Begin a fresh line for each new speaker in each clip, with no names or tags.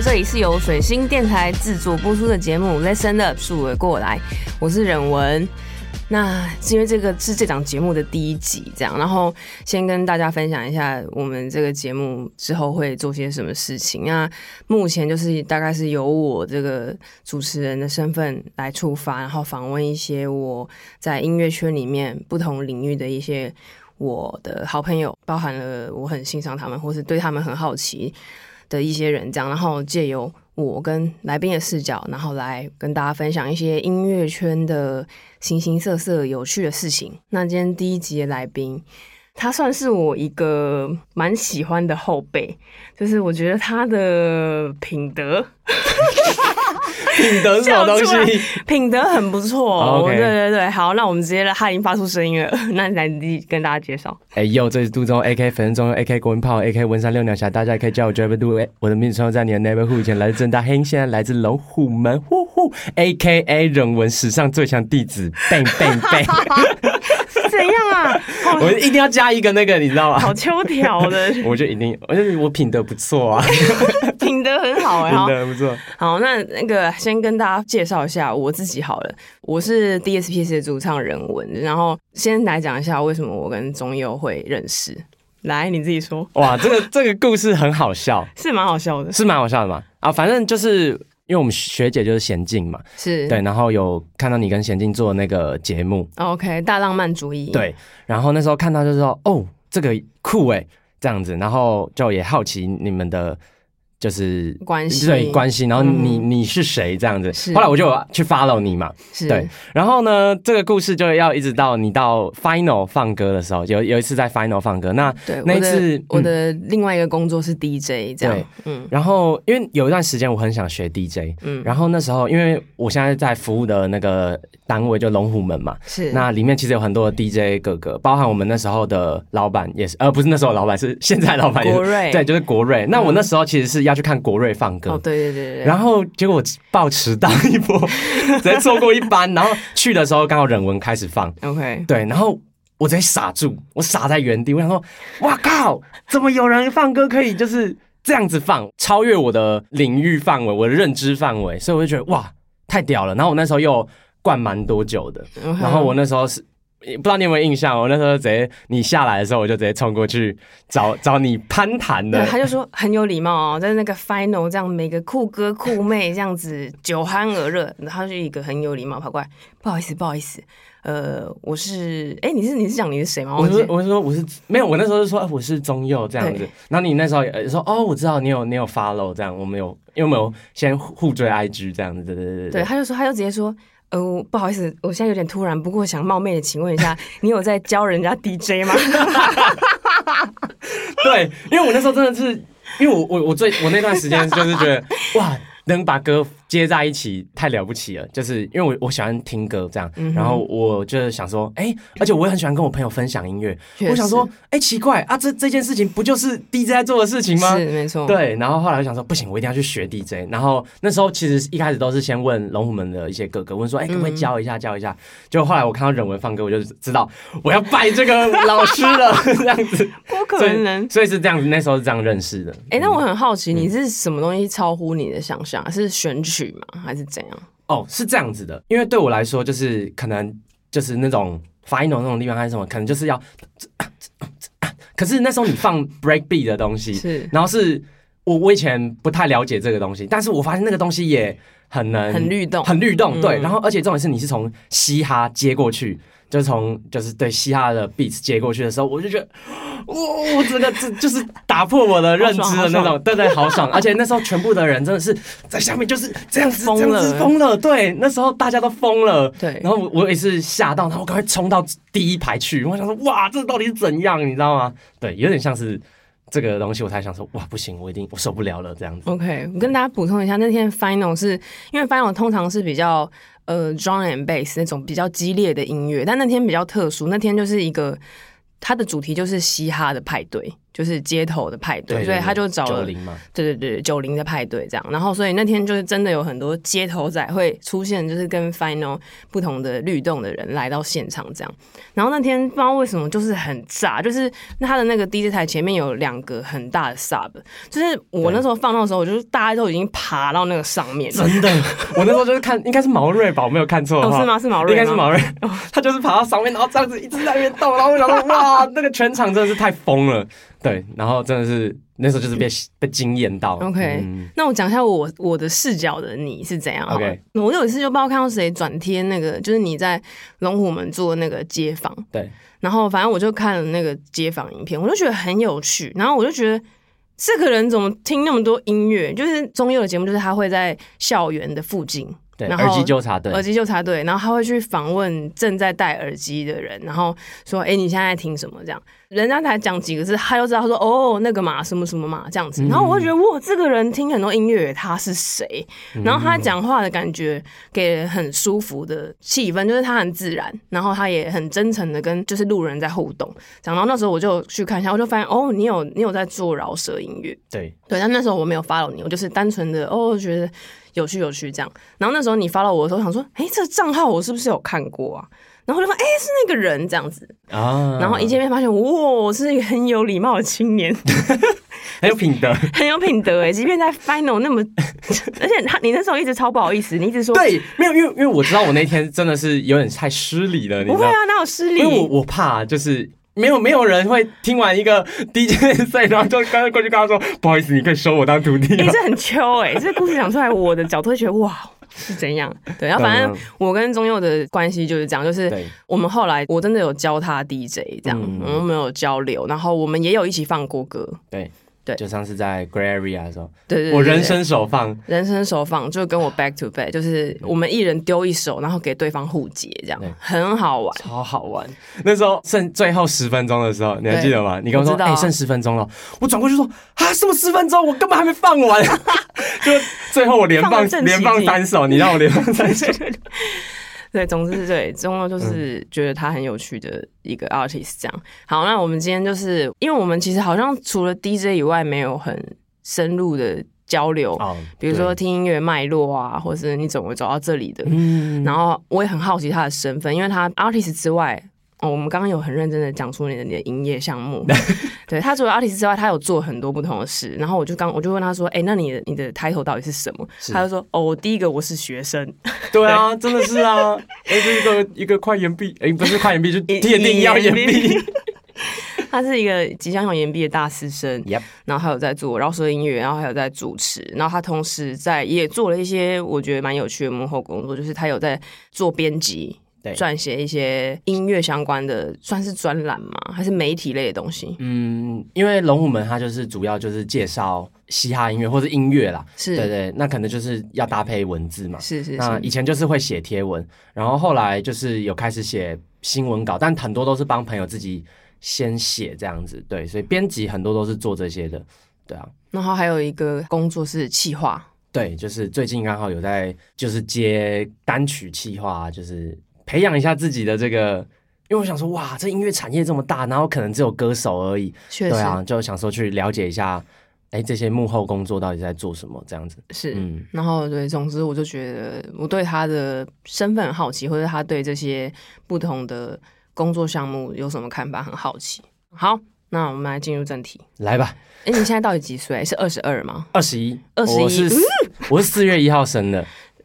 这里是由水星电台制作播出的节目《Listen Up》，数位过来，我是忍文。那是因为这个是这档节目的第一集，这样，然后先跟大家分享一下我们这个节目之后会做些什么事情。那目前就是大概是由我这个主持人的身份来出发，然后访问一些我在音乐圈里面不同领域的一些我的好朋友，包含了我很欣赏他们，或是对他们很好奇的一些人，这样，然后借由我跟来宾的视角，然后来跟大家分享一些音乐圈的形形色色有趣的事情。那今天第一集的来宾，他算是我一个蛮喜欢的后辈，就是我觉得他的品德。
品德是什么东西？
品德很不错。
哦
对对对，好，那我们直接来，他已经发出声音了，那你来自己跟大家介绍。
哎呦，这是杜中 A K 粉身中 A K 国文炮 A K 文山六鸟侠，大家也可以叫我 Driver 杜。我的名字在你的 neighborhood，以前来自正大黑，现在来自龙虎门，呼呼 A K A 人文史上最强弟子，bang bang bang，
是怎样啊？好
我一定要加一个那个，你知道吗？
好秋条的
我就一定，我就我品德不错啊，
品德很好哎、
品
好
德不错。
好，那那个先跟大家介绍一下我自己好了，我是 DSPC 的主唱人文，然后先来讲一下为什么我跟钟佑会认识。来，你自己说，
哇，这个这个故事很好笑，
是蛮好笑的，
是蛮好笑的嘛？啊，反正就是因为我们学姐就是娴静嘛，
是。
对，然后有看到你跟娴静做那个节目
，OK 大浪漫主义，，
对，然后那时候看到就说哦，这个酷哎，这样子，然后就也好奇你们的。就是
关系
对关系，然后你、
嗯
你是谁这样子？后来我就去 follow 你嘛，
是。
对，然后呢，这个故事就要一直到你到 final 放歌的时候，有有一次在 final 放歌，那
对，
那一次
我
嗯
的另外一个工作是 DJ，这样。
对，
嗯。
然后因为有一段时间我很想学 DJ，
嗯，
然后那时候因为我现在在服务的那个单位就龙虎门嘛，
是。
那里面其实有很多的 DJ 哥哥，包含我们那时候的老板也是，呃，不是那时候的老板，是现在的老板也是。
国瑞。
对，就是国瑞。那我那时候其实是要去看国瑞放歌。
哦，对对对对，
然后结果我报迟到一波，直接错过一班。然后去的时候刚好忍文开始放
，OK，
对，然后我直接傻住，我傻在原地。我想说，哇靠，怎么有人放歌可以就是这样子放，超越我的领域范围，我的认知范围，所以我就觉得哇，太屌了。然后我那时候又灌蛮多酒的，
嗯
然后我那时候是。也不知道你有没有印象，我那时候直接你下来的时候，我就直接冲过去找找你攀谈的，，
他就说很有礼貌哦，在那个 final 这样，每个酷哥酷妹这样子酒酣耳热，然后就一个很有礼貌跑过来，不好意思，不好意思，呃，我是，哎，你是你是讲你是谁吗？
我
忘记
说我是说我是没有，我那时候是说、啊、我是中佑这样子，然后你那时候也说哦，我知道你有你有 follow 这样，我们有因为我们有先互追 IG 这样子，对对对对
对，他就说，他就直接说。呃，不好意思，我现在有点突然，不过想冒昧的请问一下，你有在教人家 DJ 吗？
对，因为我那时候真的是，因为我我我最我那段时间就是觉得哇，能把歌接在一起太了不起了，就是因为我我喜欢听歌这样，
嗯
然后我就是想说，哎、而且我也很喜欢跟我朋友分享音乐，我想说
实，
哎、奇怪啊，这这件事情不就是 DJ 在做的事情吗？
是没错，，
对，然后后来我想说，不行，我一定要去学 DJ。然后那时候其实一开始都是先问龙虎门的一些哥哥，问说，哎、可不可以教一下，教一下？就后来我看到忍文放歌，我就知道我要拜这个老师了，这样子。
不可能。
所以是这样子，那时候是这样认识的。
哎、那我很好奇，
嗯
你是什么东西超乎你的想象？是选曲吗？还是怎样？
哦，是这样子的，因为对我来说，就是可能就是那种 final 那种地方还是什么，可能就是要，可是那时候你放 break beat 的东西，
是
然后是我我以前不太了解这个东西，但是我发现那个东西也很能
很律动
很律动，对。
嗯
然后而且重点是你是从嘻哈接过去，就从就是对嘻哈的 beats 接过去的时候，我就觉得，哇、我这个这就是打破我的认知的那种，对对，好爽。而且那时候全部的人真的是在下面就是这样子，
疯了
疯了，对，那时候大家都疯了。
对
然后我我也是吓到，然后我赶快冲到第一排去，我想说哇，这到底是怎样，你知道吗？对，有点像是这个东西，我才想说哇，不行，我一定我受不了了这样子。
OK，我跟大家补充一下，那天 final 是因为 final 通常是比较呃 drum and bass 那种比较激烈的音乐，但那天比较特殊，那天就是一个它的主题就是嘻哈的派对，就是街头的派对，
对，
所以他就找了对对对九零的派对这样，然后所以那天就是真的有很多街头仔会出现，就是跟 Final 不同的律动的人来到现场这样。然后那天不知道为什么就是很炸，就是他的那个 DJ 台前面有两个很大的 sub，就是我那时候放到的时候，我就是大家都已经爬到那个上面，
真的，我那时候就是看应该是毛瑞吧，我没有看错，
哦是吗？是毛瑞？
应该是毛瑞，他就是爬到上面，然后这样子一直在那边动，然后我想说哇，那个全场真的是太疯了，对，然后真的是那时候就是被被惊艳到。
OK
嗯
那我讲一下我我的视角的你是怎样
OK
我有一次就不知道看到谁转贴那个，就是你在龙虎门做那个街访，
对，
然后反正我就看了那个街访影片，我就觉得很有趣，然后我就觉得。这个人怎么听那么多音乐？就是中佑的节目，就是他会在校园的附近，
对，
然后
耳机纠察队
耳，机纠察队，然后他会去访问正在戴耳机的人，然后说：“哎，你现在在听什么？”这样，人家才讲几个字，他就知道他说：“哦，那个嘛，什么什么嘛，这样子。”然后我会觉得哇，这个人听很多音乐，他是谁？然后他讲话的感觉给人很舒服的气氛，就是他很自然，然后他也很真诚的跟就是路人在互动。讲到那时候我就去看一下，我就发现哦，你有你有在做饶舌音乐，
对，
对，但那时候我没有 follow 你，我就是单纯的哦，觉得有趣有趣这样。然后那时候你 follow 我的时候，我想说，哎，这个账号我是不是有看过啊？然后我就说，哎，是那个人这样子。
啊，
然后一见面发现，哇，我是一个很有礼貌的青年，
很有品德，
很有品德哎。即便在 final 那么，而且他你那时候一直超不好意思，你一直说
对，没有，因为因为我知道我那天真的是有点太失礼了，你知道
不会啊，哪有失礼
因？为我我怕就是。没有没有人会听完一个 DJ 赛，然后就刚刚过去跟他说：“不好意思，你可以收我当徒弟
你、
吗
这很秋哎、这故事讲出来，我的角度会觉得哇是怎样？对，然后反正
嗯
我跟宗佑的关系就是这样，就是我们后来我真的有教他 DJ 这样，
嗯。
我们有交流，然后我们也有一起放过歌，
对
对
就上次在 Area 的时候，
对对对
我人生首放，
人生首放就跟我 back to back，就是我们一人丢一首，然后给对方互接，这样很好玩。
超好玩。那时候剩最后十分钟的时候，你还记得吗？你跟我说
我：“知道
哎、剩十分钟了。”我转过去说：“啊，什么十分钟？我根本还没放完。”就最后我连放连放三首，你让我连放三首。
对，总之对钟佑就是觉得他很有趣的一个 artist 这样。好，那我们今天就是因为我们其实好像除了 DJ 以外，没有很深入的交流，
哦，
比如说
对，
听音乐脉络啊，或是你怎么走到这里的。
嗯，
然后我也很好奇他的身份，因为他 artist 之外，哦，我们刚刚有很认真的讲出你的你的营业项目。对他除了 artist 之外，他有做很多不同的事。然后我就刚我就问他说：“哎、那你的你的 title 到底是什么？”他就说：“哦，我第一个我是学生，
对啊，真的是啊，哎，这一个一个快岩壁，哎，不是快岩壁，就
一
铁定要岩
一
壁。
他是一个即将要研毕的大四生。然后还有在做饶舌音乐，然后还有在主持，然后他同时在也做了一些我觉得蛮有趣的幕后工作，就是他有在做编辑。
对
撰写一些音乐相关的，算是专栏吗？还是媒体类的东西？
嗯，因为龙虎门它就是主要就是介绍嘻哈音乐或者音乐啦，
是，
对对，那可能就是要搭配文字嘛。
是是是，
那以前就是会写贴文，然后后来就是有开始写新闻稿，但很多都是帮朋友自己先写这样子，对，所以编辑很多都是做这些的，对啊，
然后还有一个工作是企划，
对，就是最近刚好有在就是接单曲企划，就是培养一下自己的这个，因为我想说，哇，这音乐产业这么大，然后可能只有歌手而已，
确实、
对啊，就想说去了解一下，哎，这些幕后工作到底在做什么这样子，
是。
嗯，
然后对，总之我就觉得我对他的身份很好奇，或者他对这些不同的工作项目有什么看法，很好奇。好，那我们来进入正题。
来吧，
哎，你现在到底几岁？是二十二吗？
二十一
，21
我是四我是四月一号生的，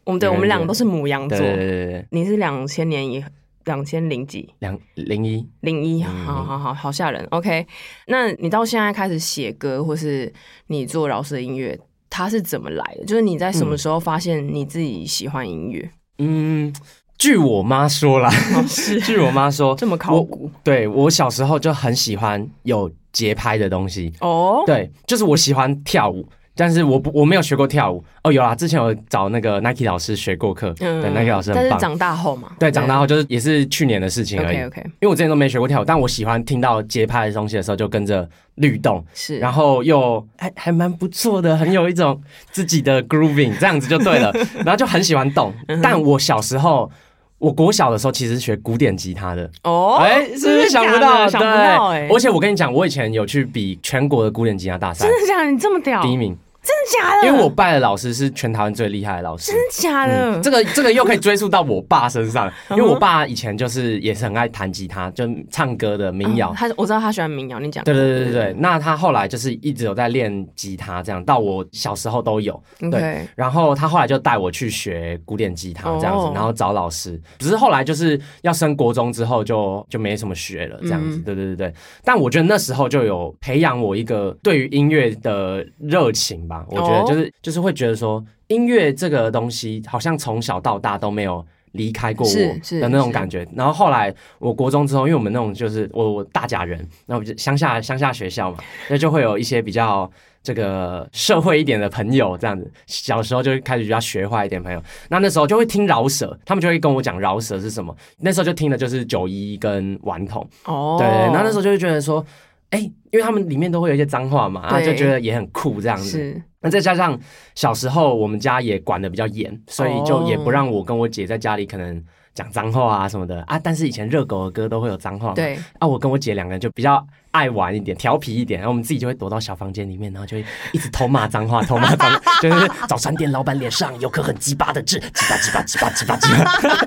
我们对，我们两个都是母羊座。
对对对对对，
你是两千年以两千零几
两零一，
零一，
嗯
好好好好吓人。OK，那你到现在开始写歌，或是你做饶舌音乐，它是怎么来的？就是你在什么时候发现你自己喜欢音乐？
嗯，据我妈说啦，
哦，是
据我妈说，
这么考古
对我小时候就很喜欢有节拍的东西，
哦。
对，就是我喜欢跳舞。但是我不我没有学过跳舞。哦，有啊，之前有找那个 Nike 老师学过课，对，Nike 老师很棒。
嗯但是长大后嘛，
对，长大后就是也是去年的事情而已。
OK OK
因为我之前都没学过跳舞，但我喜欢听到节拍的东西的时候，就跟着律动，
是，
然后又还还蛮不错的，很有一种自己的 grooving，这样子就对了。然后就很喜欢动，
嗯
但我小时候我国小的时候其实是学古典吉他的，
哦，
哎、是不是想不到？
想不到哎、
对，而且我跟你讲，我以前有去比全国的古典吉他大赛。
真，的假的？你这么屌？
第一名，
真的假的？
因为我拜的老师是全台湾最厉害的老师
真。的假的？
嗯这个这个又可以追溯到我爸身上，因为我爸以前就是也是很爱弹吉他，就唱歌的民谣
哦。他我知道他喜欢民谣，你讲
对对对对对，那他后来就是一直有在练吉他，这样到我小时候都有。
，OK，
然后他后来就带我去学古典吉他这样子，
哦
然后找老师。只是后来就是要升国中之后就就没什么学了这样子。
嗯
对对对对，但我觉得那时候就有培养我一个对于音乐的热情吧。我觉得
哦
就是、就是会觉得说音乐这个东西好像从小到大都没有。离开过我的那种感觉，然后后来我国中之后，因为我们那种就是我我大假人，那我就乡下乡下学校嘛，那就会有一些比较这个社会一点的朋友，这样子。小时候就开始比较学坏一点朋友，那那时候就会听饶舌，他们就会跟我讲饶舌是什么。那时候就听的就是九一跟顽童，
哦，
对，然后那时候就会觉得说，哎、因为他们里面都会有一些脏话嘛，就觉得也很酷这样子。那再加上小时候我们家也管的比较严，所以就也不让我跟我姐在家里可能。讲脏话啊什么的。啊，但是以前热狗的歌都会有脏话嘛，
对，
啊，我跟我姐两个人就比较爱玩一点，调皮一点，然后我们自己就会躲到小房间里面，然后就会一直偷骂脏话，偷骂脏话，就是早餐店老板脸上有颗很鸡巴的痣，鸡巴鸡巴鸡巴鸡巴鸡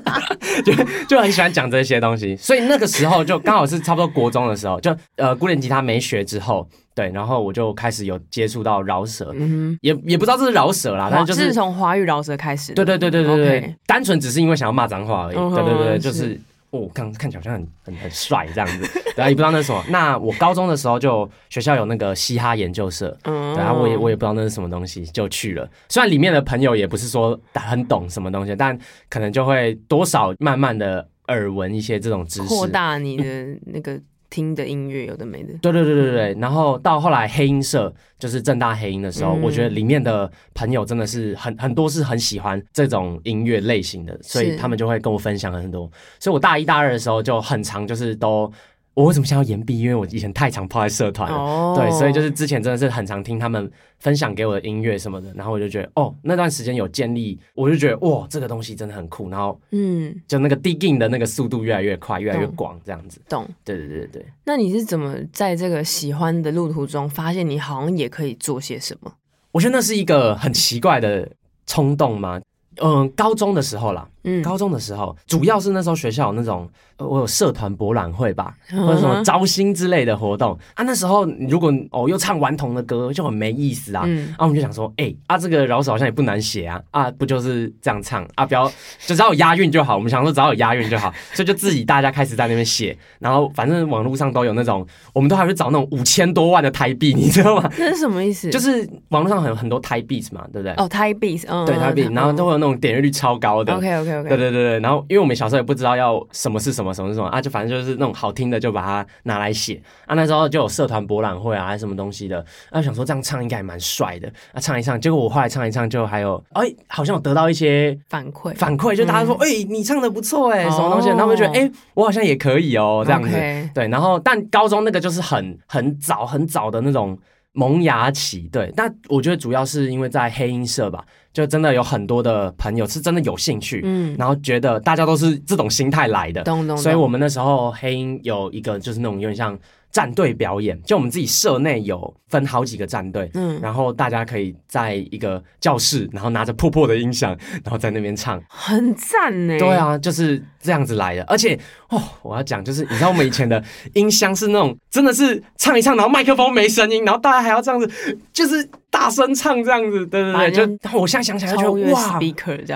巴，就就很喜欢讲这些东西，所以那个时候就刚好是差不多国中的时候，就呃古典吉他没学之后，对，然后我就开始有接触到饶舌，
嗯
也也不知道这是饶舌啦，
哼，
但是就是
是从华语饶舌开始的，
对对对对对对单纯只是因为想要骂脏话而已。对对对，就是哦，看看起来好像很很很帅这样子，然后，也不知道那是什么。那我高中的时候就学校有那个嘻哈研究社。
嗯
对啊，我也我也不知道那是什么东西，就去了。虽然里面的朋友也不是说很懂什么东西，但可能就会多少慢慢的耳闻一些这种知识，
扩大你的那个听的音乐，有的没的，
对对对对对，然后到后来黑音社就是正大黑音的时候，
嗯。
我觉得里面的朋友真的是很很多是很喜欢这种音乐类型的，所以他们就会跟我分享很多。所以我大一大二的时候就很常就是都，我为什么想要延毕？因为我以前太常泡在社团了。
哦
对，所以就是之前真的是很常听他们分享给我的音乐什么的，然后我就觉得哦，那段时间有建立，我就觉得哇，这个东西真的很酷，然后
嗯，
就那个 digging 的那个速度越来越快，越来越
懂
广，这样子。
懂。
对对对对对。
那你是怎么在这个喜欢的路途中，发现你好像也可以做些什么？
我觉得那是一个很奇怪的冲动吗？嗯，高中的时候啦，
嗯，
高中的时候，主要是那时候学校有那种，呃我有社团博览会吧，
嗯
或者什么招新之类的活动啊。那时候如果哦又唱顽童的歌，就很没意思啊。
嗯
啊，我们就想说，哎、啊，这个饶舌好像也不难写啊，啊，不就是这样唱啊？不要，就只要有押韵就好。我们想说只要有押韵就好，所以就自己大家开始在那边写，然后反正网络上都有那种，我们都还会找那种五千多万的台币，你知道吗？
那是什么意思？
就是网络上很很多台 beats 嘛，对不对？
哦，Thai beats，嗯，
对台 beat，然后都会有那种点阅率超高的。
OK OK OK，
对对对对，然后因为我们小时候也不知道要什么是什么，什么是什么啊，就反正就是那种好听的就把它拿来写。啊。那时候就有社团博览会啊，还是什么东西的，啊，想说这样唱应该也蛮帅的。啊，唱一唱，结果我后来唱一唱，就还有哎，好像有得到一些
反馈。
反馈，就大家说哎、你唱的不错哎，什么东西的，
哦。
然后我就觉得哎，我好像也可以哦，这样子。对，然后但高中那个就是很很早很早的那种萌芽期，对。但我觉得主要是因为在黑音社吧，就真的有很多的朋友是真的有兴趣，
嗯，
然后觉得大家都是这种心态来的，
懂懂，
所以我们那时候黑鹰有一个就是那种有点像战队表演，就我们自己社内有分好几个战队。
嗯，
然后大家可以在一个教室，然后拿着破破的音响，然后在那边唱。
很赞呢。
对，啊，就是这样子来的。而且哦，我要讲，就是你知道我们以前的音箱是那种真的是唱一唱，然后麦克风没声音，然后大家还要这样子，就是大声唱这样子。对对对，就我现在想起来就觉得哇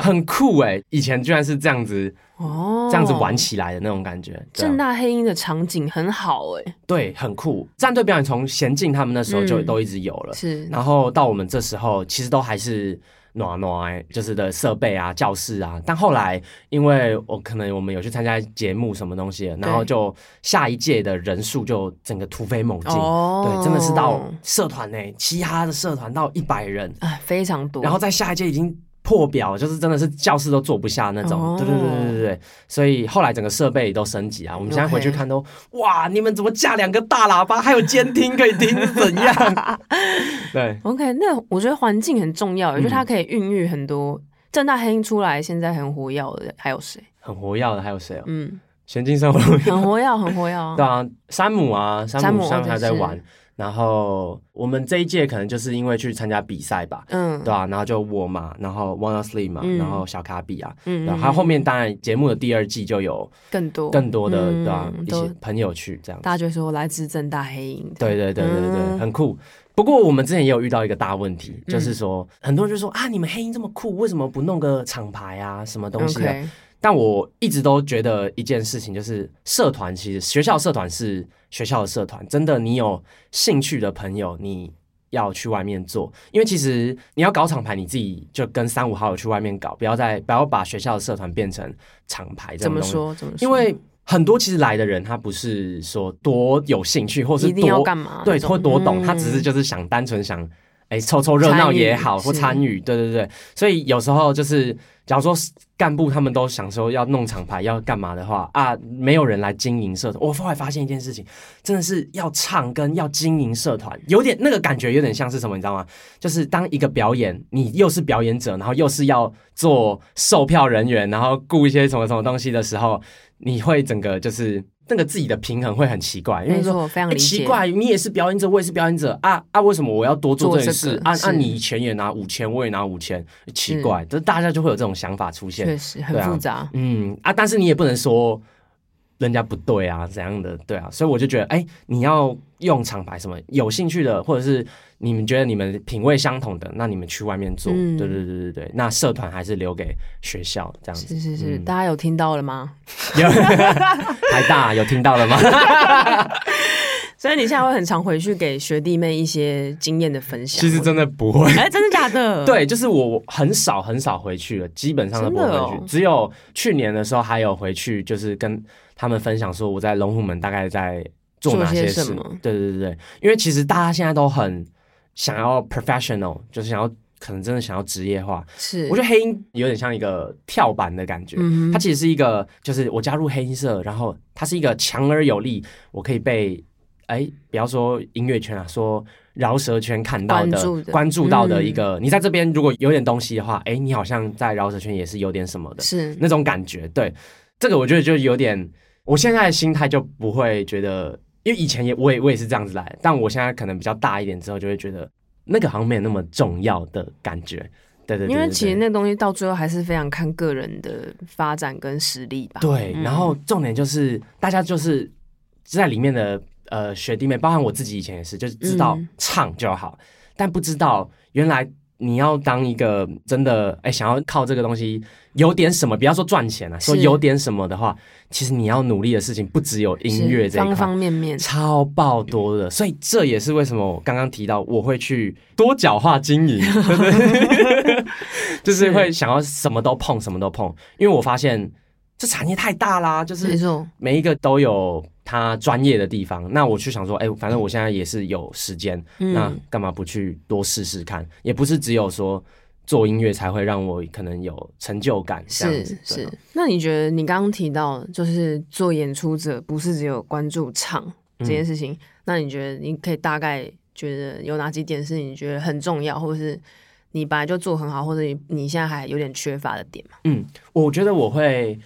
很酷哎！以前居然是这样子
哦，
这样子玩。起来的那种感觉。
正大黑鹰的场景很好哎，
对，很酷。战队表演从贤静他们那时候就
嗯
都一直有了，
是
然后到我们这时候其实都还是暖暖，就是的设备啊、教室啊。但后来因为我可能我们有去参加节目什么东西，然后就下一届的人数就整个突飞猛进。
哦，
对，真的是到社团呢、嘻哈的社团到一百人，
啊非常多，
然后在下一届已经破表，就是真的是教室都坐不下那种。
哦
对对对对对对，所以后来整个设备都升级啊。我们现在回去看都，哇，你们怎么架两个大喇叭，还有监听可以听是怎样？对
OK，那我觉得环境很重要，
嗯
就它可以孕育很多正大黑鹰出来，现在很活跃的还有谁？
很活跃的还有谁哦？
嗯，
前进生活
很活跃，很活跃啊。
对啊，山姆啊，山
姆
上还在玩。然后我们这一届可能就是因为去参加比赛吧，
嗯，
对啊，然后就我嘛，然后 Wanna Sleep 嘛，
嗯
然后小卡比啊，
嗯，
对啊，
嗯
还后面当然节目的第二季就有
更多
更多的
嗯
对啊一些朋友去这样。
大家就说来自正大黑鹰的，
对对对对对，
嗯。
很酷。不过我们之前也有遇到一个大问题，
嗯。
就是说很多人就说啊，你们黑鹰这么酷，为什么不弄个厂牌啊，什么东西但我一直都觉得一件事情，就是社团其实学校社团是学校的社团，真的你有兴趣的朋友，你要去外面做，因为其实你要搞厂牌，你自己就跟三五好友去外面搞，不要再不要把学校的社团变成厂牌这
怎么
种东西。
说怎么说？
因为很多其实来的人，他不是说多有兴趣，或是多
干嘛？
对，或多懂，
嗯
他只是就是想单纯想，哎，凑凑热闹也好，或
参与是
参与，对对对。所以有时候就是，假如说干部他们都想说要弄厂牌要干嘛的话啊，没有人来经营社团。我后来发现一件事情，真的是要唱跟要经营社团，有点那个感觉，有点像是什么，你知道吗？就是当一个表演，你又是表演者，然后又是要做售票人员，然后雇一些什么什么东西的时候，你会整个就是。那个自己的平衡会很奇怪，因为说。奇怪，你也是表演者，我也是表演者啊啊！为什么我要多做这件
做
事？啊啊！你钱也拿五千，我也拿五千，奇怪，就大家就会有这种想法出现。
确实很复杂。
嗯啊，但是你也不能说人家不对啊，怎样的？对啊，所以我就觉得，哎，你要用厂牌什么有兴趣的，或者是你们觉得你们品味相同的，那你们去外面做。
嗯
对对对对对，那社团还是留给学校这样子。
是是是，
嗯
大家有听到了吗？
有 台大有听到了吗？
所以你现在会很常回去给学弟妹一些经验的分享。
其实真的不会。
哎，真的假的？，
对，就是我很少很少回去了，基本上都不会回去。
哦
只有去年的时候还有回去，就是跟他们分享说我在龙虎门大概在做哪些事
做些什么。
对对对对，因为其实大家现在都很想要 professional，就是想要可能真的想要职业化。
是。
我觉得黑鹰有点像一个跳板的感觉，
嗯
它其实是一个，就是我加入黑鹰社，然后它是一个强而有力，我可以被哎，不要说音乐圈啊，说饶舌圈看到的、
关注
到的
嗯
一个，你在这边如果有点东西的话，哎，你好像在饶舌圈也是有点什么的
是
那种感觉。对，这个我觉得就有点，我现在的心态就不会觉得，因为以前也我也我也是这样子来，但我现在可能比较大一点之后，就会觉得那个好像没有那么重要的感觉。对对对
因为其实那东西到最后还是非常看个人的发展跟实力吧。
对，
嗯
然后重点就是大家就是在里面的呃学弟妹，包含我自己以前也是，就是知道
嗯
唱就好，但不知道原来你要当一个真的哎想要靠这个东西有点什么，不要说赚钱啊，说有点什么的话，其实你要努力的事情不只有音乐这一
方方面面。
超爆多的，所以这也是为什么我刚刚提到我会去多角化经营？就是会想要什么都碰，什么都碰，因为我发现这产业太大啦，就是每一个都有他专业的地方。那我去想说，哎、反正我现在也是有时间，那
嗯，
干嘛不去多试试看？也不是只有说做音乐才会让我可能有成就感，
是
子
是。那你觉得你刚刚提到，就是做演出者不是只有关注唱这件事情，
嗯
那你觉得你可以大概觉得有哪几点是你觉得很重要，或者是你本来就做很好，或者你你现在还有点缺乏的点吗？
嗯，我觉得我会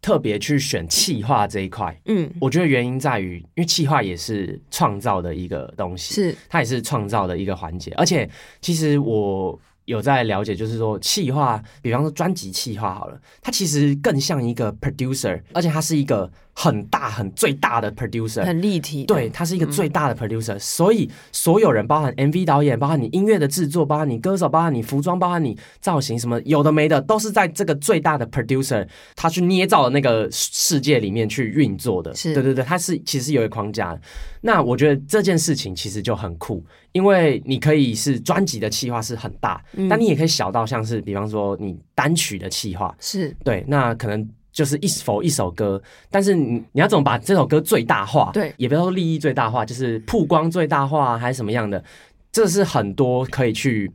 特别去选气化这一块。
嗯，
我觉得原因在于，因为气化也是创造的一个东西，
是
它也是创造的一个环节。而且，其实我有在了解，就是说企划，比方说专辑企划好了，它其实更像一个 producer，而且它是一个很大、很最大的 producer。
很立体，
对，他是一个最大的 producer，、所以所有人，包含 MV 导演，包含你音乐的制作，包含你歌手，包含你服装，包含你造型，什么有的没的，都是在这个最大的 producer 他去捏造的那个世界里面去运作的。
是。
对对对，他是其实有一个框架。那我觉得这件事情其实就很酷，因为你可以是专辑的企划是很大，
嗯。
但你也可以小到像是比方说你单曲的企划，
是。
对，那可能就是一否一首歌，但是你你要怎么把这首歌最大化？
对
也不要说利益最大化，就是曝光最大化还是什么样的，这是很多可以去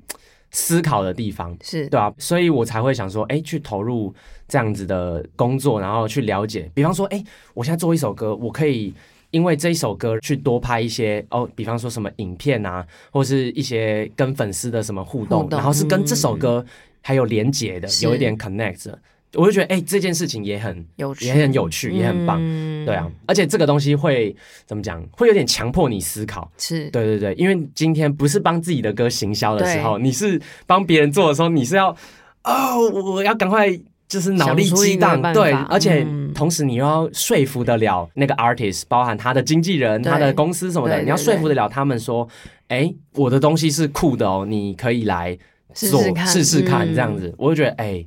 思考的地方，
是，
对啊，所以我才会想说，哎，去投入这样子的工作，然后去了解，比方说，哎，我现在做一首歌，我可以。因为这一首歌去多拍一些哦，比方说什么影片啊，或是一些跟粉丝的什么互动，
互动
然后是跟这首歌还有连结的，
是
有一点 connect 的，我就觉得哎、这件事情也很
有趣，
也很有趣，也很棒。
嗯
对啊，，而且这个东西会怎么讲？会有点强迫你思考。
是，
对对对，因为今天不是帮自己的歌行销的时候，你是帮别人做的时候，你是要哦，我要赶快就是脑力激荡，对，而且
嗯。
同时你又要说服得了那个 artist，包含他的经纪人、他的公司什么的，你要说服得了他们说，哎，我的东西是酷的哦，你可以来做
试试看。
试试看
嗯。
这样子，我就觉得哎，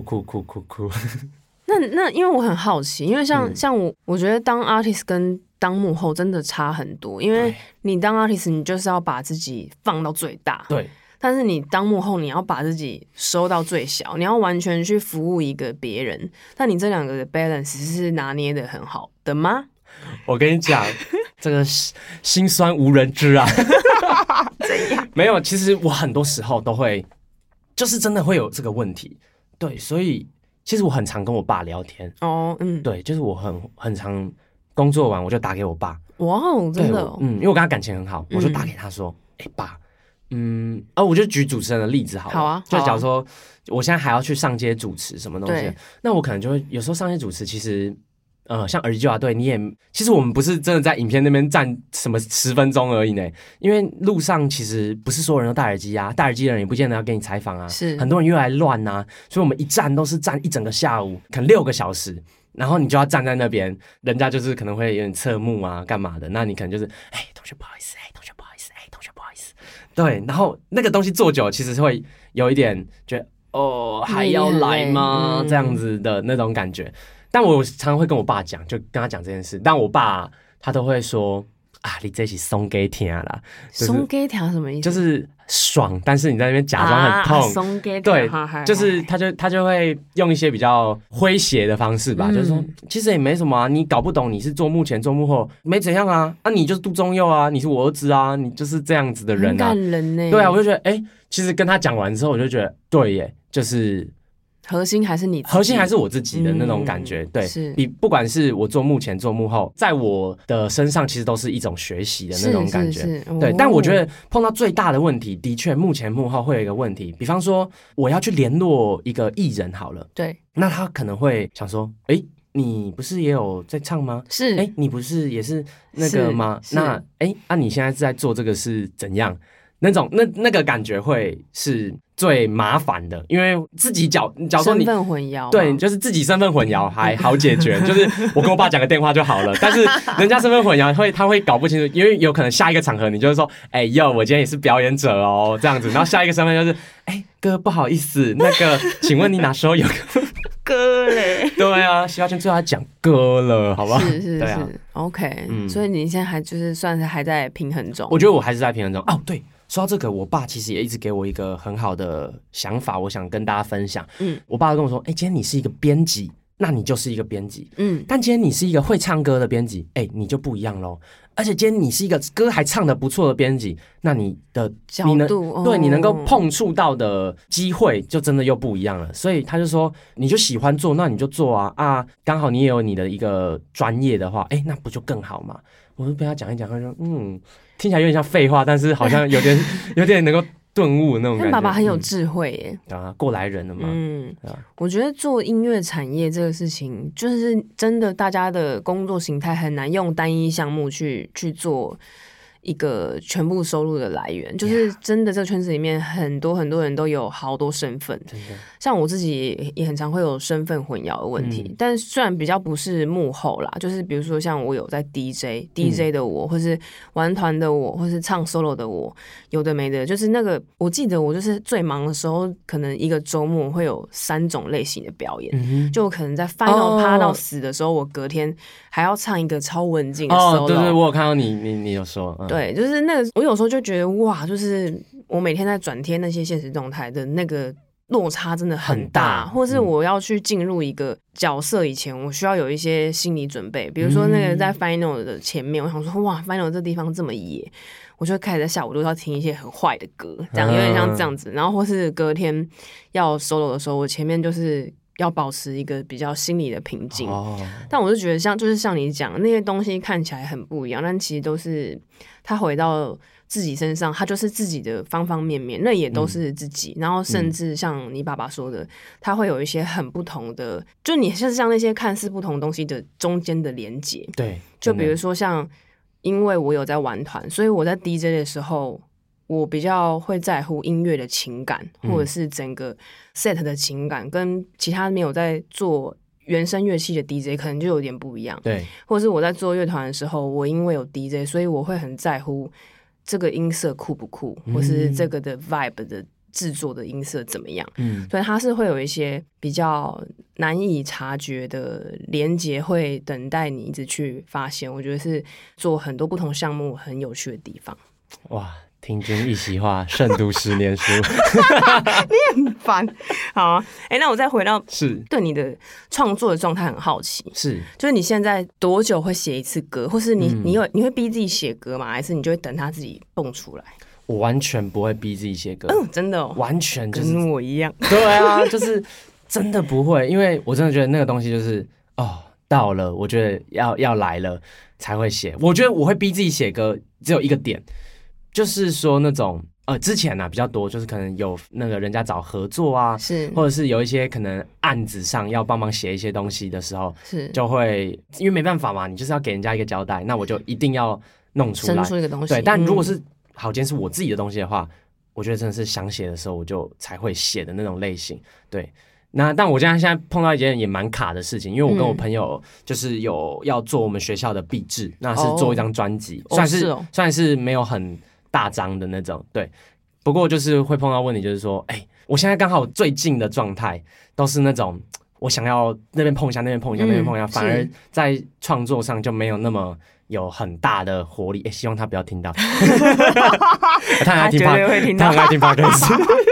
酷酷酷酷酷，
那那因为我很好奇，因为像、
嗯
像我，我觉得当 artist 跟当幕后真的差很多，因为你当 artist，你就是要把自己放到最大，
对
但是你当幕后，你要把自己收到最小，你要完全去服务一个别人。但你这两个的 balance 是拿捏的很好的吗？
我跟你讲，这个心心酸无人知啊。没有，其实我很多时候都会，就是真的会有这个问题。对，所以其实我很常跟我爸聊天。
哦，嗯，
对，就是我很很常工作完我就打给我爸。
哇哦，真，的、哦，
嗯，因为我跟他感情很好，我就
嗯
打给他说：“哎、爸，嗯，啊，我就举主持人的例子好了。
好啊好啊
就假如说我现在还要去上街主持什么东西，那我可能就会有时候上街主持，其实。呃，像耳机救啊，对，你也其实我们不是真的在影片那边站什么十分钟而已呢，因为路上其实不是所有人都戴耳机啊，戴耳机的人也不见得要给你采访啊，
是
很多人又来乱呐，所以我们一站都是站一整个下午，可能六个小时，然后你就要站在那边，人家就是可能会有点侧目啊，干嘛的，那你可能就是，哎，同学不好意思，哎，同学不好意思，哎，同学不好意思，对，然后那个东西做久，了，其实会有一点觉得，哦，还要来吗？
嗯
这样子的那种感觉。但我常常会跟我爸讲，就跟他讲这件事，但我爸他都会说，啊，你这是松给听啦，就是
松给条什么意思？
就是爽，但是你在那边假装很痛，
啊、松给
对就是他就他就会用一些比较诙谐的方式吧，
嗯
就是说其实也没什么啊，你搞不懂你是做幕前做幕后没怎样啊，啊你就是杜忠佑啊，你是我儿子啊，你就是这样子的人啊
很感，人呢。
对啊，我就觉得哎、其实跟他讲完之后，我就觉得对耶，就是
核心还是你，
核心还是我自己的那种感觉，
嗯
对，
是。
比不管是我做幕前做幕后，在我的身上其实都是一种学习的那种感觉，
是是是。
对，
哦
但我觉得碰到最大的问题，的确幕前幕后会有一个问题，比方说我要去联络一个艺人好了，
对。
那他可能会想说，哎、你不是也有在唱吗？
是。
哎、你不是也是那个吗？那哎，那、你现在在做这个是怎样？那种那那个感觉会是最麻烦的，因为自己假假如说
身
你
份混淆嘛，
对，就是自己身份混淆还好解决，就是我跟我爸讲个电话就好了。但是人家身份混淆会他会搞不清楚，因为有可能下一个场合你就是说，哎、哟，我今天也是表演者哦，这样子。然后下一个身份就是，哎、哥不好意思，那个，请问你哪时候有？
歌嘞，
对啊，徐耀轩最后要讲歌了，好不好？
是是是，OK，
嗯
所以你现在还就是算是还在平衡中，
我觉得我还是在平衡中。哦，对，说到这个，我爸其实也一直给我一个很好的想法，我想跟大家分享。
嗯
我爸跟我说，哎、今天你是一个编辑，那你就是一个编辑。
嗯
但今天你是一个会唱歌的编辑，哎、你就不一样喽。而且今天你是一个歌还唱的不错的编辑，那你的
角
你能
哦
对你能够碰触到的机会就真的又不一样了。所以他就说，你就喜欢做，那你就做啊啊！刚好你也有你的一个专业的话，哎、那不就更好嘛？我就被他讲一讲，他说，嗯，听起来有点像废话，但是好像有点 有点能够顿悟那种感觉。
爸爸很有
嗯
智慧耶。
啊，过来人了嘛。
嗯
啊，
我觉得做音乐产业这个事情，就是真的，大家的工作形态很难用单一项目去去做一个全部收入的来源。就是真的，这个圈子里面很多很多人都有好多身份，像我自己也也很常会有身份混淆的问题，
嗯
但虽然比较不是幕后啦，就是比如说像我有在 DJ、DJ
嗯
的我，或是玩团的我，或是唱 solo 的我，有的没的，就是那个我记得我就是最忙的时候，可能一个周末会有三种类型的表演。
嗯。
就可能在 final
哦
趴到死的时候，我隔天还要唱一个超文静的 solo。
哦，对对，我有看到你，你你有说，嗯、
对，就是那个，我有时候就觉得哇，就是我每天在转贴那些现实动态的那个落差真的很
很
大，或是
嗯
我要去进入一个角色以前，我需要有一些心理准备，比如说那个在 final 的前面，我想说哇，final 这地方这么野。我就开始在下午都要听一些很坏的歌，这样有点像这样子。然后或是隔天要 solo 的时候，我前面就是要保持一个比较心理的平静。
哦，
但我就觉得像就是像你讲那些东西看起来很不一样，但其实都是他回到自己身上，他就是自己的方方面面，那也都是自己。然后甚
嗯
至像你爸爸说的，他会有一些很不同的，就你是像那些看似不同东西的中间的连接。
对，
就比如说像，因为我有在玩团，所以我在 DJ 的时候，我比较会在乎音乐的情感，
嗯
或者是整个 set 的情感，跟其他没有在做原声乐器的 DJ 可能就有点不一样。
对，
或者是我在做乐团的时候，我因为有 DJ，所以我会很在乎这个音色酷不酷，或是这个的 vibe 的制作的音色怎么样。
嗯，
所以它是会有一些比较难以察觉的连接，会等待你一直去发现。我觉得是做很多不同项目很有趣的地方。
哇，听君一席话，胜读十年书，你很
烦，好啊，哎、那我再回到
是。
对你的创作的状态很好奇，
是，
就是你现在多久会写一次歌，或是你、
嗯。
你有你会逼自己写歌吗？还是你就会等它自己蹦出来？
我完全不会逼自己写歌，
嗯，真的哦，
完全就是
跟我一样。
对啊，就是真的不会，因为我真的觉得那个东西就是哦，到了，我觉得要要来了才会写。我觉得我会逼自己写歌，只有一个点，就是说那种呃，之前呢、啊、比较多，就是可能有那个人家找合作啊，
是
或者是有一些可能案子上要帮忙写一些东西的时候，
是，
就会因为没办法嘛，你就是要给人家一个交代，那我就一定要弄出
生
来。
出一个东西。
对，但如果
嗯
是好，今天是我自己的东西的话，我觉得真的是想写的时候我就才会写的那种类型。对，那但我现在现在碰到一件也蛮卡的事情，因为我跟我
嗯
朋友就是有要做我们学校的毕制，那是做一张专辑，
哦
算是
是哦
算是没有很大张的那种。对，不过就是会碰到问题，就是说，哎、我现在刚好最近的状态都是那种。我想要那边碰一下，那边碰一下，
嗯
那边碰一下，反而在创作上就没有那么有很大的活力。哎、希望他不要听到，他很爱听
他
很爱听 podcast。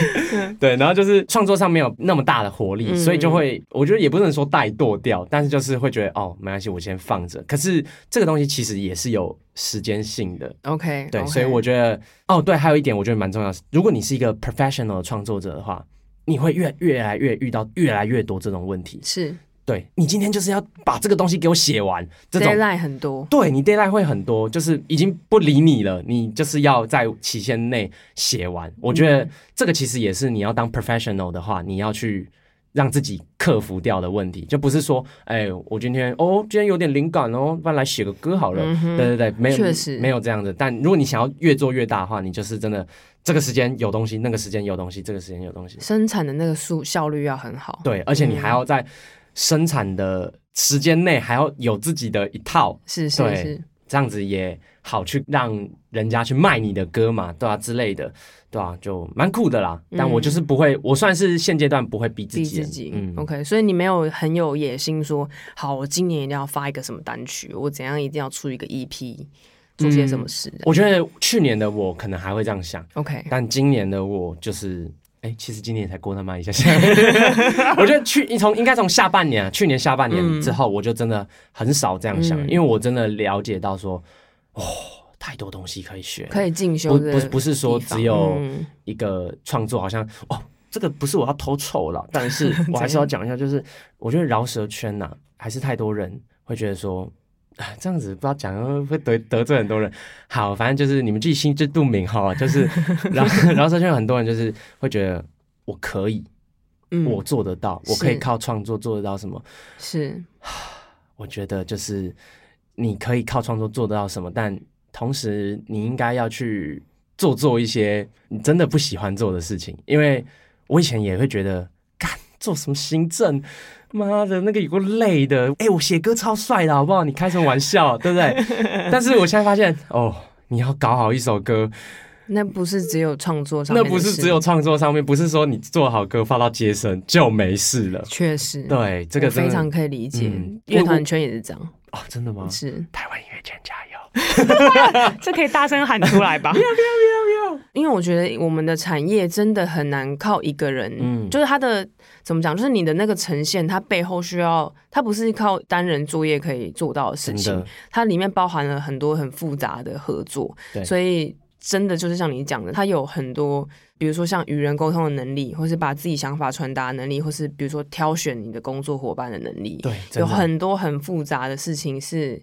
对，然后就是创作上没有那么大的活力，
嗯
所以就会，我觉得也不能说怠惰掉，但是就是会觉得哦，没关系，我先放着。可是这个东西其实也是有时间性的
，OK，
对所以我觉得，哦，对，还有一点我觉得蛮重要如果你是一个 professional 创作者的话，你会越越来越遇到越来越多这种问题。
是
对你今天就是要把这个东西给我写完，这种
deadline 很多。
对你 deadline 会很多，就是已经不理你了，你就是要在期限内写完。我觉得这个其实也是你要当 professional 的话，你要去让自己克服掉的问题，就不是说，哎，我今天哦，今天有点灵感哦，不然来写个歌好了。对对对，没有，
确实
没有这样子。但如果你想要越做越大的话，你就是真的这个时间有东西，那个时间有东西，这个时间有东西。
生产的那个速效率要很好。
对，而且你
嗯
还要在生产的时间内还要有自己的一套。
是是是，
这样子也好去让人家去卖你的歌嘛，对啊之类的，对啊，就蛮酷的啦。但我就是不会，我算是现阶段不会逼自己的，
自己。
嗯
OK，所以你没有很有野心说，好，我今年一定要发一个什么单曲，我怎样一定要出一个 EP，做些什么事。
我觉得去年的我可能还会这样想
，OK，
但今年的我就是。哎、其实今年也才过那么一下下，我觉得去你从应该从下半年、啊，去年下半年之后，我就真的很少这样想，
嗯。
因为我真的了解到说，哦，太多东西可以学，
可以进修的
不不是不是说只有
嗯。
一个创作，好像哦，这个不是我要偷臭了，但是我还是要 讲一下，就是我觉得饶舌圈呐、还是太多人会觉得说。啊，这样子不知道讲会会得得罪很多人。好，反正就是你们自己心知肚明哈，就是饶饶舌圈有很多人就是会觉得我可以，
嗯
我做得到，我可以靠创作做得到什么？
是
我觉得就是你可以靠创作做得到什么，但同时你应该要去做做一些你真的不喜欢做的事情。因为我以前也会觉得，干做什么行政，妈的那个有个累的。哎、我写歌超帅的好不好？你开什么玩笑，对不对？但是我现在发现，哦，你要搞好一首歌，
那不是只有创作上
那
面那，
不是只有创作上面，不是说你做好歌发到街声就没事了。
确实，
对，这个
非常可以理解
嗯，
乐团圈也是这样，
哦，真的吗？
是
台湾音乐圈加油！
这可以大声喊出来吧？不要不要不要不要！因为我觉得我们的产业真的很难靠一个人，
嗯
就是他的怎么讲，就是你的那个呈现，它背后需要，它不是靠单人作业可以做到的事情，它里面包含了很多很复杂的合作，所以真的就是像你讲的，它有很多，比如说像与人沟通的能力，或是把自己想法传达能力，或是比如说挑选你的工作伙伴的能力，
对，
有很多很复杂的事情是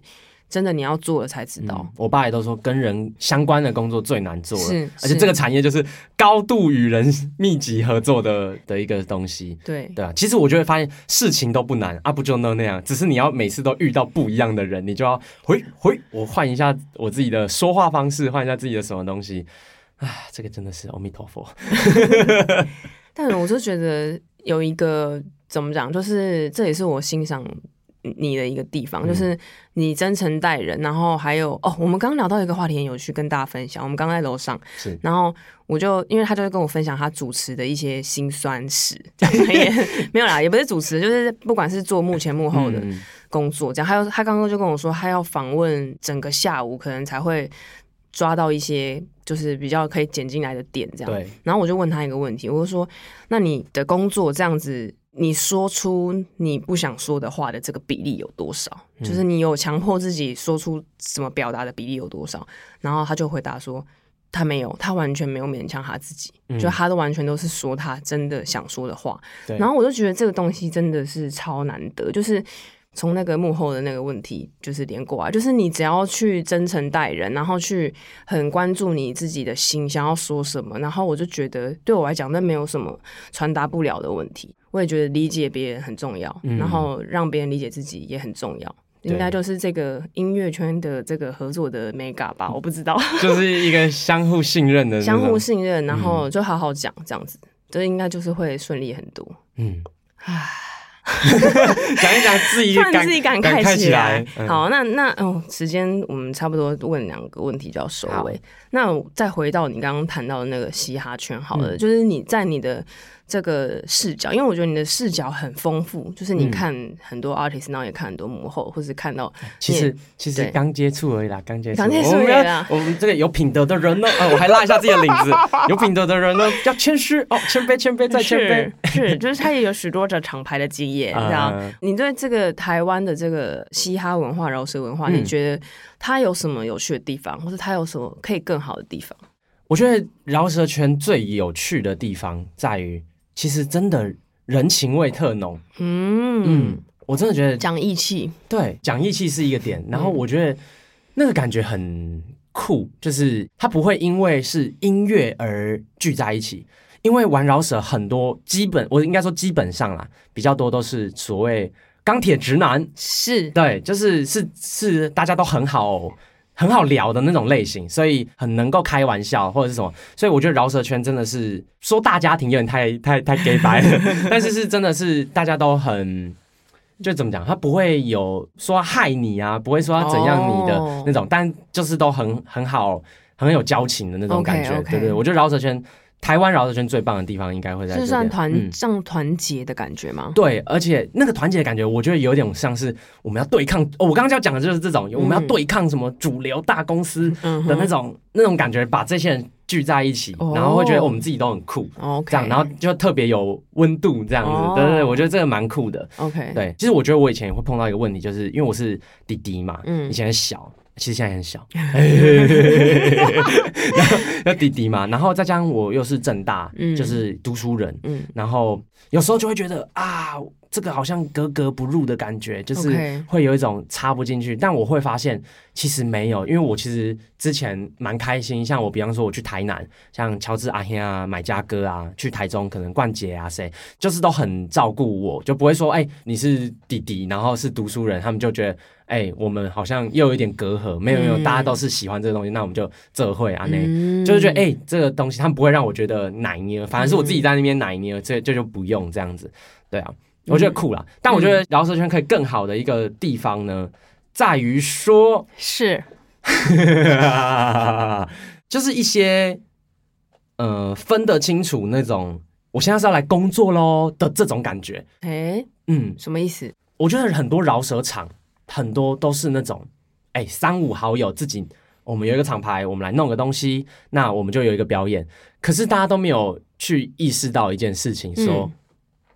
真的你要做了才知道。
嗯我爸也都说，跟人相关的工作最难做了，而且这个产业就是高度与人密集合作的的一个东西。
对，
对啊，其实我就会发现事情都不难啊，不就那那样，只是你要每次都遇到不一样的人，你就要回回我换一下我自己的说话方式，换一下自己的什么东西。啊，这个真的是阿弥陀佛。
但我就觉得有一个怎么讲，就是这也是我欣赏你的一个地方，
嗯
就是你真诚待人，然后还有哦，我们刚刚聊到一个话题很有趣，跟大家分享。我们刚刚在楼上，
是
然后我就因为他就会跟我分享他主持的一些辛酸史，这样也没有啦，也不是主持，就是不管是做幕前幕后的
嗯
工作，这样。还有他刚刚就跟我说，他要访问整个下午，可能才会抓到一些就是比较可以剪进来的点，这样。
对，
然后我就问他一个问题，我就说：“那你的工作这样子，你说出你不想说的话的这个比例有多少？
嗯
就是你有强迫自己说出怎么表达的比例有多少？”然后他就回答说：“他没有，他完全没有勉强他自己，
嗯
就他都完全都是说他真的想说的话。然后我就觉得这个东西真的是超难得，就是。从那个幕后的那个问题，就是连过来，就是你只要去真诚待人，然后去很关注你自己的心，想要说什么，然后我就觉得对我来讲，那没有什么传达不了的问题。我也觉得理解别人很重要，
嗯。
然后让别人理解自己也很重要。应该就是这个音乐圈的这个合作的 mega 吧，我不知道，
就是一个相互信任的
相互信任，然后就好好讲，这样子，这应该就是会顺利很多。
嗯，
唉。
讲一讲自己
突然
感
自己感
慨
慨起
来
来。。
嗯，
好，那那哦，时间我们差不多问两个问题就要收尾。那再回到你刚刚谈到的那个嘻哈圈，好了，
嗯
就是你在你的这个视角，因为我觉得你的视角很丰富，就是你
嗯。
看很多 artist，然后也看很多幕后，或是看到
其实其实
对。
刚接触而已啦，刚接触，
刚接触而已啦。
我们这个有品德的人呢，啊，我还拉一下自己的领子，有品德的人呢要谦虚。哦，谦卑谦卑再谦卑。
是是，就是他也有许多的厂牌的经验，这样。
啊。
你对这个台湾的这个嘻哈文化、饶舌文化，
嗯。
你觉得它有什么有趣的地方，或者它有什么可以更好的地方？
我觉得饶舌圈最有趣的地方在于，其实真的人情味特浓。
嗯
嗯，我真的觉得
讲义气，
对，讲义气是一个点，然后
嗯
我觉得那个感觉很酷，就是它不会因为是音乐而聚在一起，因为玩饶舌很多基本，我应该说基本上啦，比较多都是所谓钢铁直男，
是
对，就是是是大家都很好。很好聊的那种类型，所以很能够开玩笑或者是什么，所以我觉得饶舌圈真的是说大家庭有点太太太 gay 白了，但是是真的是大家都很就怎么讲，他不会有说害你啊，不会说要怎样你的
哦。
那种，但就是都很很好，很有交情的那种感觉。对对，我觉得饶舌圈，台湾饶舌圈最棒的地方应该会在这
算团
嗯
像团结的感觉吗？
对，而且那个团结的感觉，我觉得有点像是我们要对抗。哦、我刚刚要讲的就是这种，我们要对抗什么主流大公司
嗯
的那种、那种感觉，把这些人聚在一起，
哦
然后会觉得我们自己都很酷这样，然后就特别有温度，这样子。
哦
对对对，我觉得这个蛮酷的。
OK，，
对，其实我觉得我以前也会碰到一个问题，就是因为我是弟弟嘛，
嗯
以前很小，其实现在很小，然后要弟弟嘛，然后再加上我又是正大，
嗯。
就是读书人，
嗯。
然后有时候就会觉得啊，这个好像格格不入的感觉，就是会有一种插不进去。但我会发现其实没有，因为我其实之前蛮开心，像我比方说我去台南，像乔治阿兄啊、买家哥啊，去台中可能冠杰啊谁，就是都很照顾我，就不会说哎、你是弟弟，然后是读书人，他们就觉得。哎、我们好像又有一点隔阂，没有没有，
嗯
大家都是喜欢这个东西，那我们就这会啊那、
嗯
就是觉得哎、这个东西他们不会让我觉得奶捏，反而是我自己在那边奶捏，这这就不用这样子，对啊，我觉得酷啦。但我觉得饶舌圈可以更好的一个地方呢，在于说，
是
就是一些呃分得清楚那种，我现在是要来工作喽的这种感觉。
哎，
嗯，
什么意思？
我觉得很多饶舌场很多都是那种，哎、三五好友自己，我们有一个厂牌，我们来弄个东西，那我们就有一个表演。可是大家都没有去意识到一件事情，说、
嗯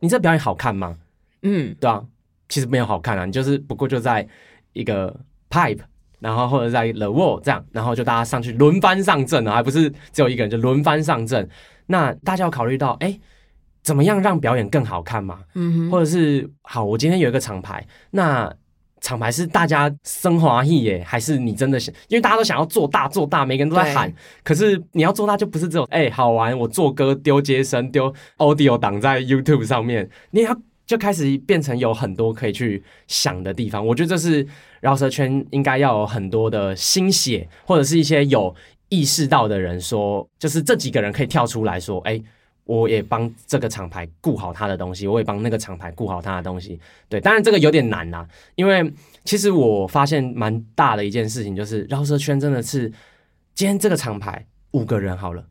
你这表演好看吗？
嗯
对啊，其实没有好看啊，你就是不过就在一个 pipe。然后或者在 the wall 这样，然后就大家上去轮番上阵啊，还不是只有一个人，就轮番上阵。那大家要考虑到，哎，怎么样让表演更好看嘛？
嗯哼，
或者是好，我今天有一个厂牌，那厂牌是大家升华意耶，还是你真的想？因为大家都想要做大做大，每个人都在喊。可是你要做大，就不是只有哎好玩，我做歌丢接声丢 audio 挡在 YouTube 上面，你要就开始变成有很多可以去想的地方。我觉得这是饶舌圈应该要有很多的心血，或者是一些有意识到的人说，就是这几个人可以跳出来说，哎。我也帮这个厂牌顾好他的东西，我也帮那个厂牌顾好他的东西。对，当然这个有点难呐，因为其实我发现蛮大的一件事情，就是饶舌圈真的是，今天这个厂牌五个人好了，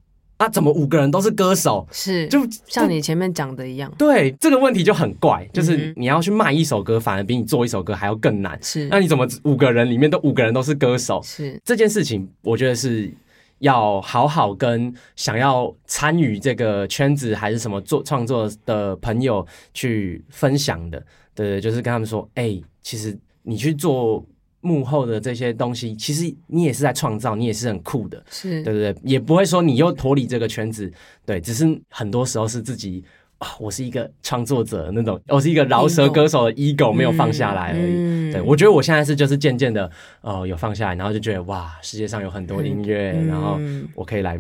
啊，怎么五个人都是歌手？
是，
就
像你前面讲的一样。
对，这个问题就很怪，就是你要去卖一首歌，反而比你做一首歌还要更难。
是，
那你怎么五个人里面都五个人都是歌手？
是
这件事情，我觉得是。要好好跟想要参与这个圈子还是什么做创作的朋友去分享的，对，就是跟他们说，哎，其实你去做幕后的这些东西，其实你也是在创造，你也是很酷的，
是
对对对，也不会说你又脱离这个圈子，对，只是很多时候是自己啊。我是一个创作者那种，我是一个饶舌歌手的 ego 没有放下来而已。对我觉得我现在是就是渐渐的，呃，有放下来，然后就觉得哇，世界上有很多音乐，然后我可以来。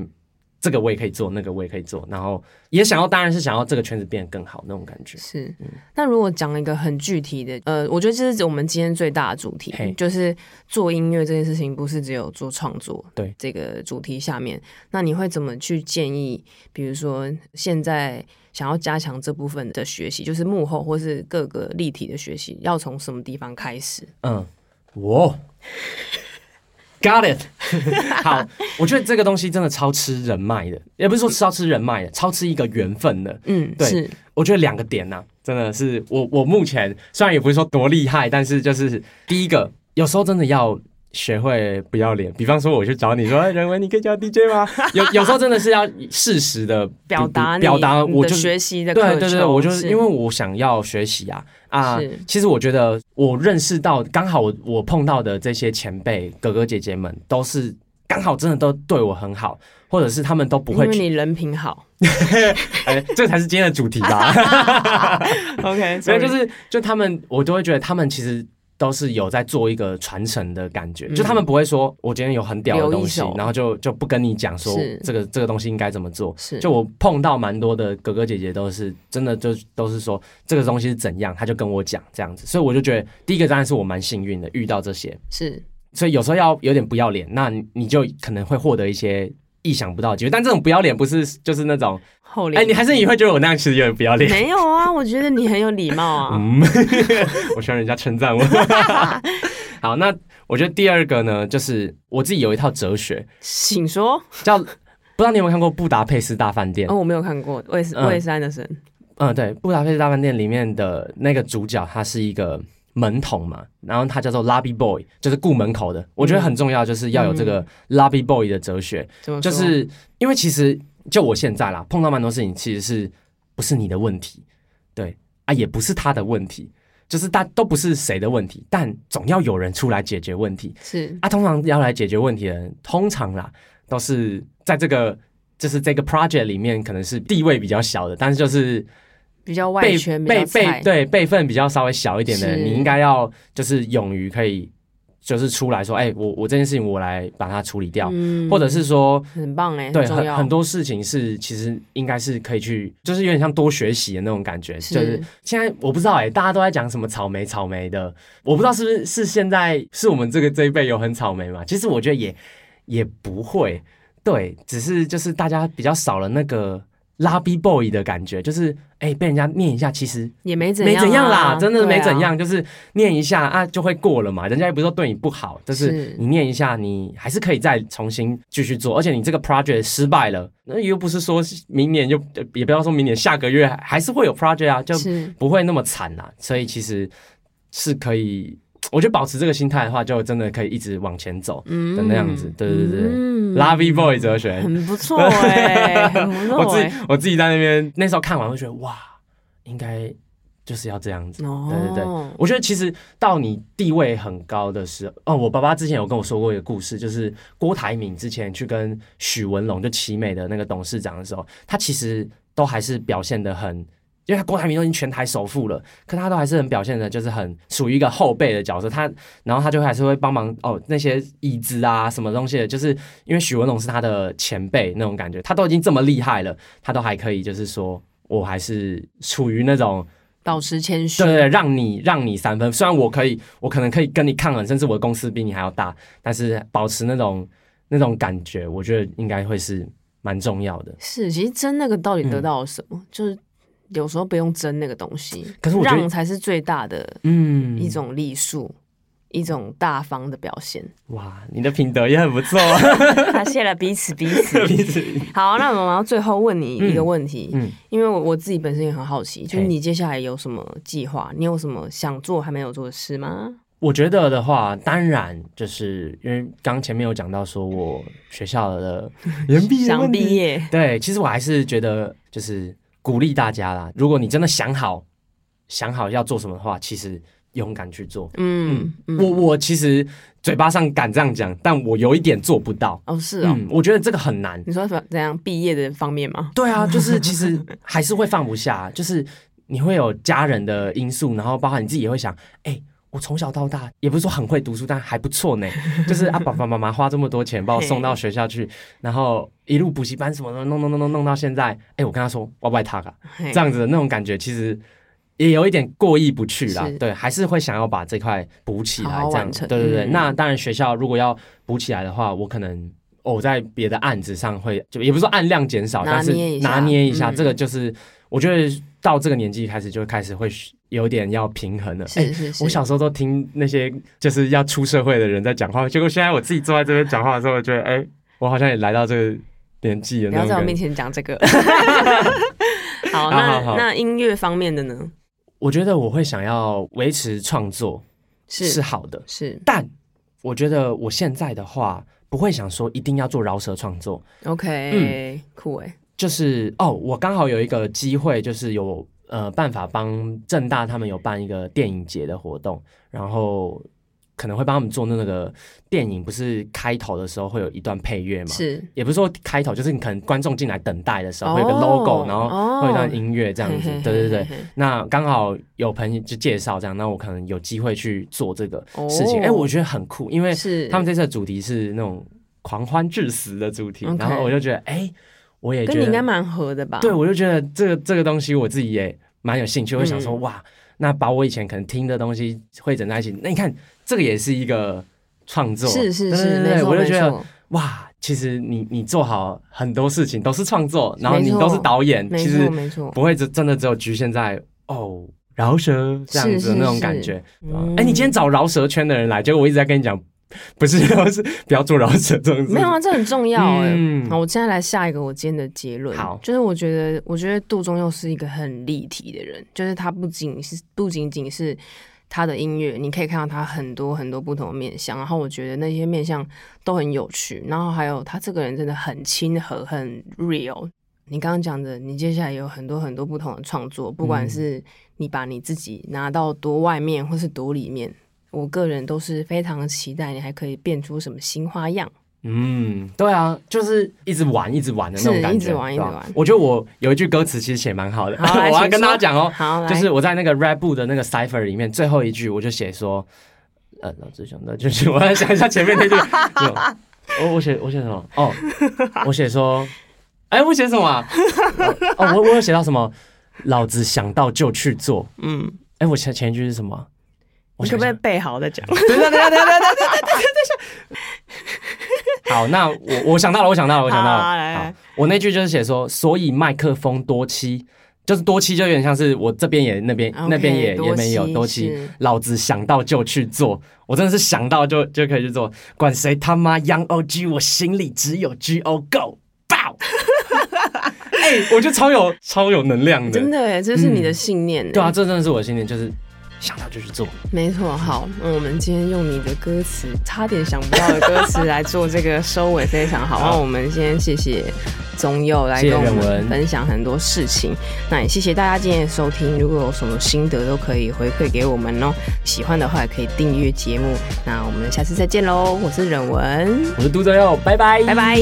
这个我也可以做，那个我也可以做，然后也想要，当然是想要这个圈子变得更好那种感觉。
是，那如果讲一个很具体的，呃，我觉得这是我们今天最大的主题，就是做音乐这件事情，不是只有做创作。
对
这个主题下面，那你会怎么去建议？比如说，现在想要加强这部分的学习，就是幕后或是各个立体的学习，要从什么地方开始？
嗯，我。Got it，好，我觉得这个东西真的超吃人脉的，也不是说超吃人脉的，超吃一个缘分的。
嗯，对，
我觉得两个点呢，真的是我我目前虽然也不是说多厉害，但是就是第一个，有时候真的要。学会不要脸，比方说我去找你说，人文你可以叫 DJ 吗？有有时候真的是要适时的
表达
表达，我就
学习的
对对对，我就是因为我想要学习啊啊！其实我觉得我认识到刚好我我碰到的这些前辈哥哥姐姐们都是刚好真的都对我很好，或者是他们都不会
因为你人品好，
哎，这才是今天的主题吧？
OK，
所以就是就他们我都会觉得他们其实。都是有在做一个传承的感觉，就他们不会说，我今天有很屌的东西，然后就就不跟你讲说这个这个东西应该怎么做。
是，
就我碰到蛮多的哥哥姐姐都是真的，就都是说这个东西是怎样，他就跟我讲这样子，所以我就觉得第一个当然是我蛮幸运的遇到这些。
是，
所以有时候要有点不要脸，那你就可能会获得一些。意想不到机会，但这种不要脸不是就是那种
厚脸，
哎，你还是你会觉得我那样其实有点不要脸？
没有啊，我觉得你很有礼貌啊。嗯，
我希望人家称赞我。好，那我觉得第二个呢，就是我自己有一套哲学，
请说。
叫不知道你有没有看过《布达佩斯大饭店》？
哦，我没有看过。我也是，我也是安德森。
嗯，对，《布达佩斯大饭店》里面的那个主角，他是一个。门童嘛，然后他叫做 lobby boy，就是顾门口的。我觉得很重要，就是要有这个 lobby boy 的哲学。就是因为其实就我现在啦，碰到蛮多事情，其实是不是你的问题？对啊，也不是他的问题，就是大都不是谁的问题，但总要有人出来解决问题。
是
啊，通常要来解决问题的人，通常啦都是在这个就是这个 project 里面，可能是地位比较小的，但是就是。
比较外圈，
辈辈对备份比较稍微小一点的，你应该要就是勇于可以就是出来说，哎，我我这件事情我来把它处理掉，或者是说
很棒哎，
对，很很多事情是其实应该是可以去，就是有点像多学习的那种感觉。就是现在我不知道哎，大家都在讲什么草莓草莓的，我不知道是不是是现在是我们这个这一辈有很草莓嘛？其实我觉得也也不会，对，只是就是大家比较少了那个。拉逼 boy 的感觉，就是哎，被人家念一下，其实
也没怎
没怎
样
啦，真的没怎样，就是念一下啊，就会过了嘛。人家也不是说对你不好，就是你念一下，你还是可以再重新继续做。而且你这个 project 失败了，那又不是说明年就也不要说明年，下个月还是会有 project 啊，就不会那么惨啦。所以其实是可以。我觉得保持这个心态的话，就真的可以一直往前走的那样子。对对对，Lovey Boy 哲学
很不错哎，很不错。
我自己我自己在那边那时候看完，会觉得哇，应该就是要这样子。对对对，我觉得其实到你地位很高的时候，哦，我爸爸之前有跟我说过一个故事，就是郭台铭之前去跟许文龙就奇美的那个董事长的时候，他其实都还是表现的很因为他郭台铭都已经全台首富了，可他都还是很表现的，就是很属于一个后辈的角色。他然后他就还是会帮忙哦，那些椅子啊什么东西的，就是因为许文龙是他的前辈那种感觉，他都已经这么厉害了，他都还可以就是说我还是处于那种。
保持谦虚，
对对，让你让你三分。虽然我可以，我可能可以跟你抗衡，甚至我的公司比你还要大，但是保持那种那种感觉，我觉得应该会是蛮重要的。
是，其实争那个到底得到了什么？就是有时候不用争那个东西，
可是我
让才是最大的嗯一种礼数。一种大方的表现。
哇，你的品德也很不错。
他谢了彼此彼此 彼此。好，那我们要最后问你一个问题，嗯，因为我我自己本身也很好奇，就是你接下来有什么计划？你有什么想做还没有做的事吗？
我觉得的话，当然就是因为刚前面有讲到说我学校的
想毕业，
对，其实我还是觉得就是鼓励大家啦。如果你真的想好想好要做什么的话，其实。勇敢去做，嗯，我我其实嘴巴上敢这样讲，但我有一点做不到。
哦，是啊，
我觉得这个很难。
你说怎样毕业的方面吗？
对啊，就是其实还是会放不下，就是你会有家人的因素，然后包含你自己也会想，哎，我从小到大也不是说很会读书，但还不错呢。就是啊，爸爸妈妈花这么多钱把我送到学校去，然后一路补习班什么的，弄弄弄弄弄到现在，哎，我跟他说我不爱他啊，这样子的那种感觉，其实。也有一点过意不去啦，对，还是会想要把这块补起来，这样，对对对。那当然，学校如果要补起来的话，我可能我在别的案子上会，就也不是说案量减少，但是拿捏一下，这个就是我觉得到这个年纪开始就开始会有点要平衡了。
是是是。
我小时候都听那些就是要出社会的人在讲话，结果现在我自己坐在这边讲话的时候，我觉得哎，我好像也来到这个年纪了。不
要在我面前讲这个。好，那那音乐方面的呢？
我觉得我会想要维持创作是是好的，
是，
但我觉得我现在的话不会想说一定要做饶舌创作。
OK，嗯，酷哎，
就是哦，我刚好有一个机会，就是有呃办法帮正大他们有办一个电影节的活动，然后。可能会帮他们做那个电影，不是开头的时候会有一段配乐嘛？
是，
也不是说开头，就是你可能观众进来等待的时候会有个 logo，然后会有一段音乐这样子。对对对，那刚好有朋友就介绍这样，那我可能有机会去做这个事情。哎，我觉得很酷，因为是他们这次的主题是那种狂欢致死的主题，然后我就觉得，哎，我也
跟你应该蛮合的吧？
对，我就觉得这个这个东西我自己也蛮有兴趣，会想说，哇，那把我以前可能听的东西汇整在一起，那你看。这个也是一个创作，
是是是，没错
我就觉得哇，其实你你做好很多事情都是创作，然后你都是导演，其实
没错，
不会只真的只有局限在哦饶舌这样子的那种感觉。哎，你今天找饶舌圈的人来，结果我一直在跟你讲，不是是不要做饶舌这种。
没有啊，这很重要哎。好，我现在来下一个我今天的结论。
好，
就是我觉得，我觉得杜忠佑是一个很立体的人，就是他不仅是不仅仅是。他的音乐，你可以看到他很多很多不同的面相，然后我觉得那些面相都很有趣，然后还有他这个人真的很亲和，很 real。你刚刚讲的，你接下来有很多很多不同的创作，不管是你把你自己拿到多外面，或是多里面，我个人都是非常期待你还可以变出什么新花样。
嗯，对啊，就是一直玩，一直玩的那种感
觉，一直玩，一直玩。
我觉得我有一句歌词其实写蛮好的，我要跟大家讲哦。好，就是我在那个 rap 部的那个 cipher 里面最后一句，我就写说，呃，老子想的就是我要想一下前面那句，我我写我写什么？哦，我写说，哎，我写什么？哦，我我有写到什么？老子想到就去做。嗯，哎，我前前一句是什么？
我可不可以背好再讲？
等等等等等等等等等等。好，那我我想到了，我想到了，我想到了。好，我那句就是写说，所以麦克风多期，就是多期，就有点像是我这边也那边那边也也没有多期。老子想到就去做，我真的是想到就就可以去做，管谁他妈 Young OG，我心里只有 G O Go 爆。哎，我觉得超有超有能量的，
真的哎，这是你的信念。
对啊，这真的是我的信念，就是。想到就去做，
没错。好，那我们今天用你的歌词，差点想不到的歌词来做这个收尾，非常好。那我们先谢谢宗佑来跟我们分享很多事情，那也谢谢大家今天的收听。如果有什么心得，都可以回馈给我们哦。喜欢的话，也可以订阅节目。那我们下次再见喽！我是忍文，
我是杜宗佑，拜拜，
拜拜。